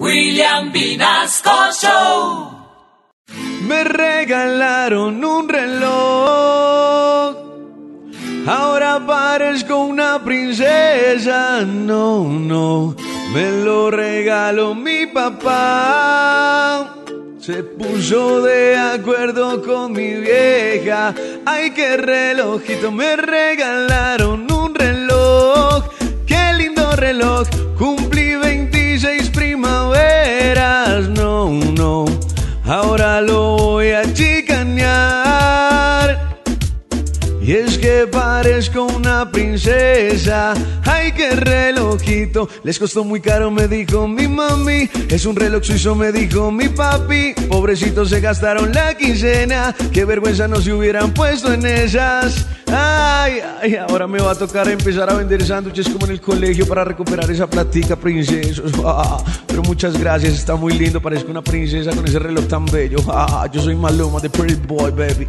William Vinasco Show. Me regalaron un reloj. Ahora parezco una princesa. No, no. Me lo regaló mi papá. Se puso de acuerdo con mi vieja. Ay, qué relojito. Me regalaron un reloj. Qué lindo reloj. Cumplí No. Ahora lo voy a chicanear. Y es que parezco una princesa. Ay, qué relojito. Les costó muy caro, me dijo mi mami. Es un reloj suizo, me dijo mi papi. Pobrecitos se gastaron la quincena. Qué vergüenza no se hubieran puesto en esas. Ay, ay, ahora me va a tocar empezar a vender sándwiches como en el colegio para recuperar esa platica, princesos. Ah, pero muchas gracias, está muy lindo. Parezco una princesa con ese reloj tan bello. Ah, yo soy Maluma de Pretty Boy, baby.